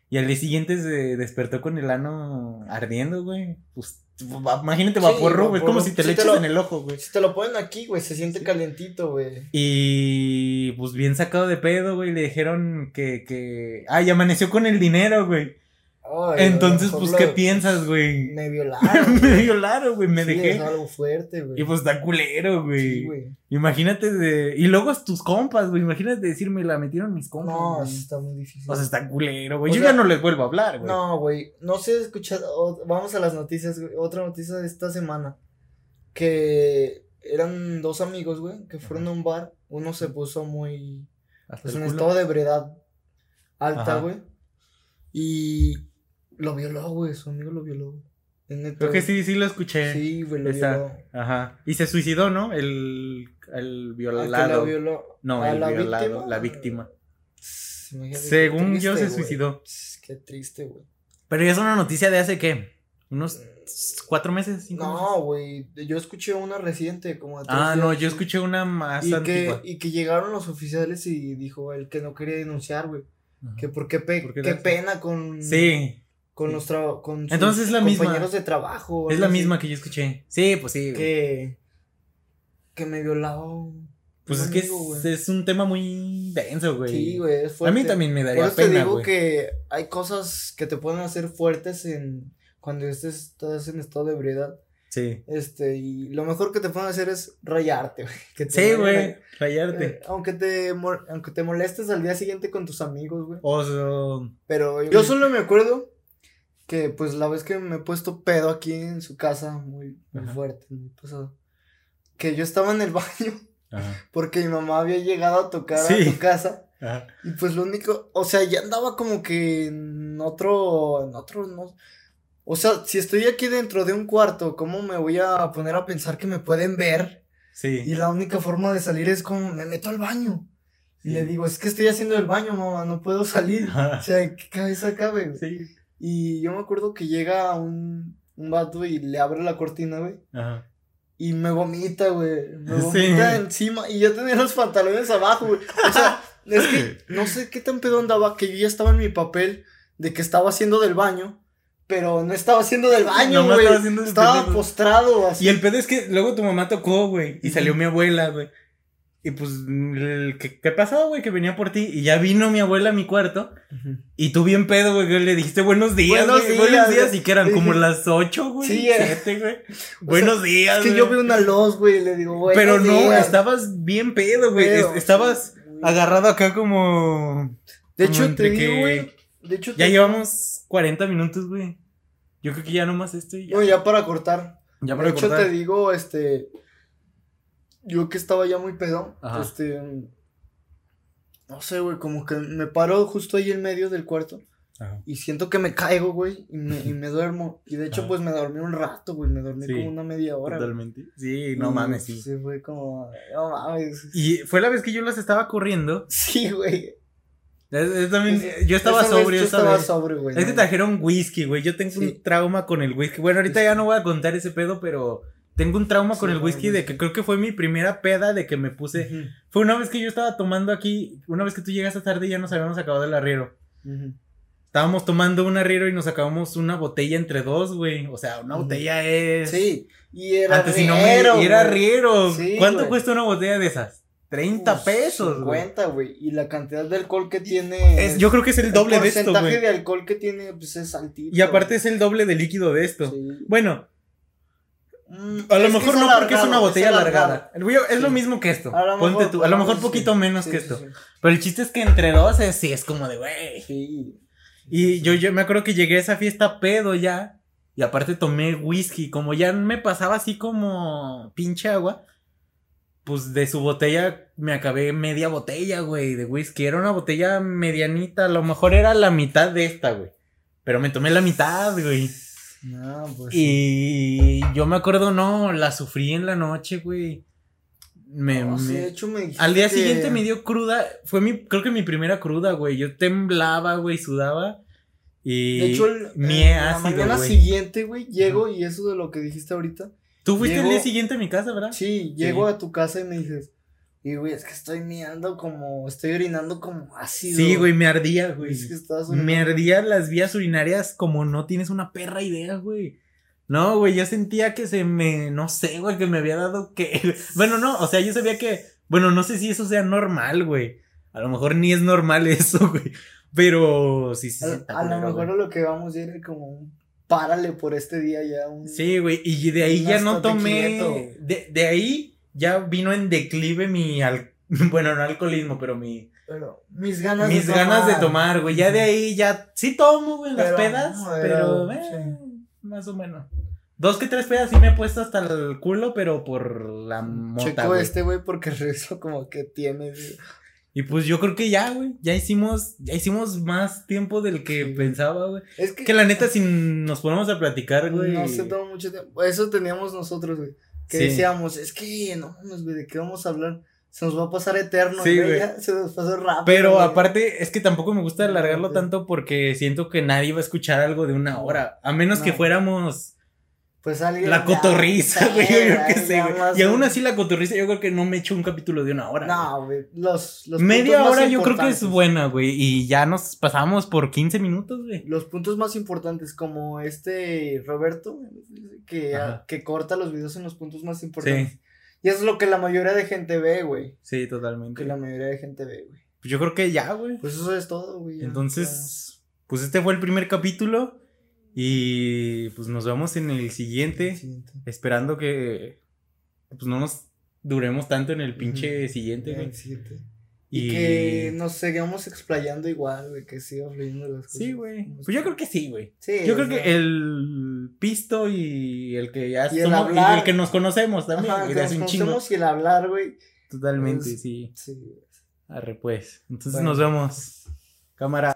Speaker 1: y al día siguiente se despertó con el ano ardiendo, güey. Pues, imagínate
Speaker 2: Sí,
Speaker 1: vaporrub, es como si te
Speaker 2: Sí
Speaker 1: le echas en el ojo, güey.
Speaker 2: Si te lo ponen aquí, güey, se siente calientito, güey.
Speaker 1: Y pues bien sacado de pedo, güey, le dijeron que, que... Ay, amaneció con el dinero, güey.
Speaker 2: Ay,
Speaker 1: Entonces, pues, ¿qué
Speaker 2: lo-
Speaker 1: piensas, güey?
Speaker 2: Me violaron.
Speaker 1: me violaron, güey, me
Speaker 2: Sí,
Speaker 1: dejé.
Speaker 2: Es algo fuerte, güey.
Speaker 1: Y pues está culero, güey.
Speaker 2: Sí, güey.
Speaker 1: Imagínate de. Y luego tus compas, güey. Imagínate decirme, la metieron mis compas.
Speaker 2: No,
Speaker 1: güey.
Speaker 2: está muy difícil.
Speaker 1: O sea, está culero, güey.
Speaker 2: O
Speaker 1: Yo
Speaker 2: sea,
Speaker 1: ya no les vuelvo a hablar, güey.
Speaker 2: No, güey. No sé, escuchado. o- Vamos a las noticias, güey. Otra noticia de esta semana. Que eran dos amigos, güey, que fueron a un bar. Uno se puso muy.
Speaker 1: Hasta
Speaker 2: Pues en
Speaker 1: culo.
Speaker 2: estado de ebriedad alta, güey. Y lo violó, güey. Su amigo lo violó.
Speaker 1: Creo que sí, sí lo escuché.
Speaker 2: Sí, güey, lo
Speaker 1: Está-
Speaker 2: violó.
Speaker 1: Ajá. Y se suicidó, ¿no? El, el violado.
Speaker 2: violó.
Speaker 1: No, el
Speaker 2: la
Speaker 1: violado,
Speaker 2: víctima.
Speaker 1: la víctima.
Speaker 2: Imagínate
Speaker 1: Según yo,
Speaker 2: triste,
Speaker 1: se
Speaker 2: güey.
Speaker 1: suicidó.
Speaker 2: Qué triste, güey.
Speaker 1: Pero ya es una noticia de hace, ¿qué? ¿Unos cuatro meses? ¿Cinco
Speaker 2: No, güey. Yo escuché una reciente, como de tres
Speaker 1: Ah, no, yo escuché una más
Speaker 2: y que, y que llegaron los oficiales y dijo él que no quería denunciar, güey. Que por qué, pe-
Speaker 1: ¿Por qué
Speaker 2: pena con,
Speaker 1: Sí,
Speaker 2: con
Speaker 1: sí.
Speaker 2: los tra- con sus
Speaker 1: Entonces es la misma.
Speaker 2: compañeros de trabajo.
Speaker 1: es la
Speaker 2: así,
Speaker 1: misma que yo escuché. Sí, pues sí. güey.
Speaker 2: Que, que me violaba.
Speaker 1: Pues es que
Speaker 2: amigo,
Speaker 1: es, es un tema muy denso, güey.
Speaker 2: Sí, güey, es
Speaker 1: A
Speaker 2: fuerte.
Speaker 1: mí también me
Speaker 2: Por
Speaker 1: daría
Speaker 2: eso te
Speaker 1: pena,
Speaker 2: digo
Speaker 1: güey.
Speaker 2: que hay cosas que te pueden hacer fuertes en cuando estés, estás en estado de ebriedad.
Speaker 1: Sí.
Speaker 2: Este, y lo mejor que te pueden hacer es rayarte, güey. que te
Speaker 1: Sí, güey. Rayarte.
Speaker 2: Eh, aunque te aunque te molestes al día siguiente con tus amigos, güey.
Speaker 1: O sea,
Speaker 2: Pero yo solo me acuerdo que pues la vez que me he puesto pedo aquí en su casa, muy, muy
Speaker 1: Ajá.
Speaker 2: fuerte, muy pesado. Que yo estaba en el baño
Speaker 1: Ajá.
Speaker 2: porque mi mamá había llegado a tocar a tu casa.
Speaker 1: Ajá.
Speaker 2: Y pues lo único, o sea, ya andaba como que en otro, en otro, no. O sea, si estoy aquí dentro de un cuarto, ¿cómo me voy a poner a pensar que me pueden ver?
Speaker 1: Sí.
Speaker 2: Y la única forma de salir es como me meto al baño. Y le digo, es que estoy haciendo el baño, mamá, no puedo salir. O sea, ¿en qué cabeza cabe? güey?
Speaker 1: Sí.
Speaker 2: Y yo me acuerdo que llega un, un vato y le abre la cortina, güey.
Speaker 1: Ajá.
Speaker 2: Y me vomita, güey. Me
Speaker 1: Sí.
Speaker 2: vomita encima. Y yo tenía los pantalones abajo, güey. O sea, es que no sé qué tan pedo andaba que yo ya estaba en mi papel de que estaba haciendo del baño. Pero no estaba haciendo del baño, güey.
Speaker 1: estaba haciendo
Speaker 2: postrado así.
Speaker 1: Y el pedo es que luego tu mamá tocó, güey. Y salió mi abuela, güey. Y pues, ¿qué, qué pasó, güey? Que venía por ti. Y ya vino mi abuela a mi cuarto. Y tú bien pedo, güey, le dijiste buenos días,
Speaker 2: Buenos
Speaker 1: güey,
Speaker 2: días,
Speaker 1: buenos días, y que eran como las ocho, güey,
Speaker 2: Sí,
Speaker 1: siete, güey, buenos días,
Speaker 2: Es que yo veo una luz, güey, y le digo, güey.
Speaker 1: Pero no, estabas bien pedo, güey, estabas agarrado acá como,
Speaker 2: De hecho, te digo, güey. De hecho,
Speaker 1: ya llevamos 40 minutos, güey, yo creo que ya nomás esto y ya,
Speaker 2: No, ya para cortar.
Speaker 1: ya para
Speaker 2: de hecho, te digo, este. Yo que estaba ya muy pedo.
Speaker 1: Ajá.
Speaker 2: Este. No sé, güey, como que me paro justo ahí en medio del cuarto.
Speaker 1: Ajá.
Speaker 2: Y siento que me caigo, güey, y me, y me duermo. Y de hecho,
Speaker 1: Ajá.
Speaker 2: pues me dormí un rato, güey. Me dormí
Speaker 1: Sí,
Speaker 2: como una media hora. güey.
Speaker 1: Totalmente, sí, no
Speaker 2: Y,
Speaker 1: mames, sí.
Speaker 2: Sí, fue como. No mames.
Speaker 1: Y fue la vez que yo las estaba corriendo,
Speaker 2: Sí, güey.
Speaker 1: Es- es también- yo estaba sobrio
Speaker 2: yo estaba sobrio, güey.
Speaker 1: Es que trajeron whisky, güey. Yo tengo
Speaker 2: Sí.
Speaker 1: un trauma con el whisky. Bueno, ahorita ya no voy a contar ese pedo, pero tengo un trauma con
Speaker 2: Sí,
Speaker 1: el
Speaker 2: con el
Speaker 1: whisky de que creo que fue mi primera peda de que me puse. Fue una vez que yo estaba tomando aquí, una vez que tú llegaste tarde y ya nos habíamos acabado el arriero. Estábamos tomando un arriero y nos acabamos una botella entre dos, güey. O sea, una botella es.
Speaker 2: Sí. Y era
Speaker 1: Antes si no me.
Speaker 2: riero,
Speaker 1: y era arriero. ¿Cuánto
Speaker 2: güey.
Speaker 1: cuesta una botella de esas? 30
Speaker 2: Uf,
Speaker 1: pesos, güey.
Speaker 2: 50, güey. Y la cantidad de alcohol que tiene.
Speaker 1: Es- yo creo que es el doble de esto,
Speaker 2: porcentaje
Speaker 1: güey.
Speaker 2: de alcohol que tiene, pues es altito.
Speaker 1: Y aparte es el doble de líquido de esto.
Speaker 2: Sí.
Speaker 1: Bueno,
Speaker 2: Mm,
Speaker 1: A lo
Speaker 2: es
Speaker 1: mejor
Speaker 2: es
Speaker 1: no porque es una botella
Speaker 2: alargado.
Speaker 1: alargada. El Es lo mismo que esto.
Speaker 2: A
Speaker 1: Ponte
Speaker 2: mejor-
Speaker 1: tú. A lo mejor
Speaker 2: sí,
Speaker 1: poquito menos que esto. Pero el chiste es que entre dos es, sí es como de güey.
Speaker 2: Sí.
Speaker 1: Y yo, yo me acuerdo que llegué a esa fiesta pedo ya. Y aparte tomé whisky. Como ya me pasaba así como pinche agua. Pues de su botella me acabé media botella, güey, de whisky. Era una botella medianita. A lo mejor era la mitad de esta, güey. Pero me tomé la mitad, güey.
Speaker 2: No, pues. sí.
Speaker 1: Y yo me acuerdo, no, la sufrí en la noche, güey. Me,
Speaker 2: No,
Speaker 1: me-
Speaker 2: de hecho me
Speaker 1: Al día siguiente me dio cruda. Fue mi, creo que mi primera cruda, güey. Yo temblaba, güey, sudaba. Y
Speaker 2: De hecho, el, la mañana
Speaker 1: güey.
Speaker 2: siguiente, güey, llego y eso de lo que dijiste ahorita.
Speaker 1: Tú fuiste el día siguiente a mi casa, ¿verdad?
Speaker 2: Sí, llego a tu casa y me dices, y güey, es que estoy miando como, estoy orinando como ácido.
Speaker 1: Sí, güey, me ardía, güey.
Speaker 2: Es que estás
Speaker 1: Me ardían las vías urinarias como no tienes una perra idea, güey. No, güey, yo sentía que se me, no sé, güey, que me había dado que... Bueno, no, o sea, yo sabía que, bueno, no sé si eso sea normal, güey. A lo mejor ni es normal eso, güey. Pero sí, sí.
Speaker 2: A, lo mejor
Speaker 1: güey.
Speaker 2: lo que vamos a ir es como un párale por este día ya. Un,
Speaker 1: Sí, güey. Y de ahí ya no tomé. De, de ahí ya vino en declive mi. al- Bueno, no alcoholismo, pero mi.
Speaker 2: Pero mis ganas
Speaker 1: Mis ganas de tomar, güey. Ya de ahí ya. Sí tomo, güey, las pedas.
Speaker 2: no,
Speaker 1: pero. eh, Más o menos. Dos que tres pedas sí me he puesto hasta el culo, pero por la mota,
Speaker 2: Checo este, güey, porque rezo como que tiene.
Speaker 1: Y pues yo creo que ya, güey. Ya hicimos, ya hicimos más tiempo del que
Speaker 2: Sí.
Speaker 1: pensaba, güey.
Speaker 2: Es que,
Speaker 1: Que la neta, si nos ponemos a platicar, güey.
Speaker 2: no se toma mucho tiempo. Eso teníamos nosotros, güey. Que
Speaker 1: Sí.
Speaker 2: decíamos, es que no mames, güey, ¿de qué vamos a hablar? Se nos va a pasar eterno,
Speaker 1: Sí,
Speaker 2: güey. ya Se nos pasó rápido.
Speaker 1: Pero
Speaker 2: güey.
Speaker 1: aparte, es que tampoco me gusta alargarlo tanto porque siento que nadie va a escuchar algo de una hora. A menos que fuéramos
Speaker 2: Pues alguien.
Speaker 1: la cotorriza,
Speaker 2: sí,
Speaker 1: güey. Yo sí,
Speaker 2: ya
Speaker 1: güey. Y aún así la cotorriza, yo creo que no me echo un capítulo de una hora.
Speaker 2: No, güey. Los, los
Speaker 1: Media hora yo creo que es buena, güey. Y ya nos pasamos por 15 minutos, güey.
Speaker 2: Los puntos más importantes, como este Roberto, que, que corta los videos en los puntos más importantes. Y eso es lo que la mayoría de gente ve, güey.
Speaker 1: Sí, totalmente.
Speaker 2: Que la mayoría de gente ve, güey.
Speaker 1: Pues yo creo que ya, güey.
Speaker 2: Pues eso es todo, güey. ya.
Speaker 1: Entonces, pues este fue el primer capítulo. Y pues nos vemos en el siguiente.
Speaker 2: Siguiente.
Speaker 1: Esperando que pues no nos duremos tanto en el pinche siguiente, güey.
Speaker 2: el siguiente.
Speaker 1: Y,
Speaker 2: Y que nos sigamos explayando igual, güey, que siga fluyendo las cosas.
Speaker 1: Sí, güey. Pues yo creo que sí, güey.
Speaker 2: Sí,
Speaker 1: Yo creo
Speaker 2: sea,
Speaker 1: que el pisto y el que ya
Speaker 2: Y el
Speaker 1: somos- y
Speaker 2: hablar.
Speaker 1: el que nos conocemos también,
Speaker 2: Ajá,
Speaker 1: güey,
Speaker 2: que
Speaker 1: de
Speaker 2: nos
Speaker 1: chingo.
Speaker 2: conocemos y el hablar, güey.
Speaker 1: Totalmente,
Speaker 2: es-
Speaker 1: sí.
Speaker 2: Sí.
Speaker 1: Arre pues. Entonces
Speaker 2: Bueno.
Speaker 1: nos vemos. Cámara.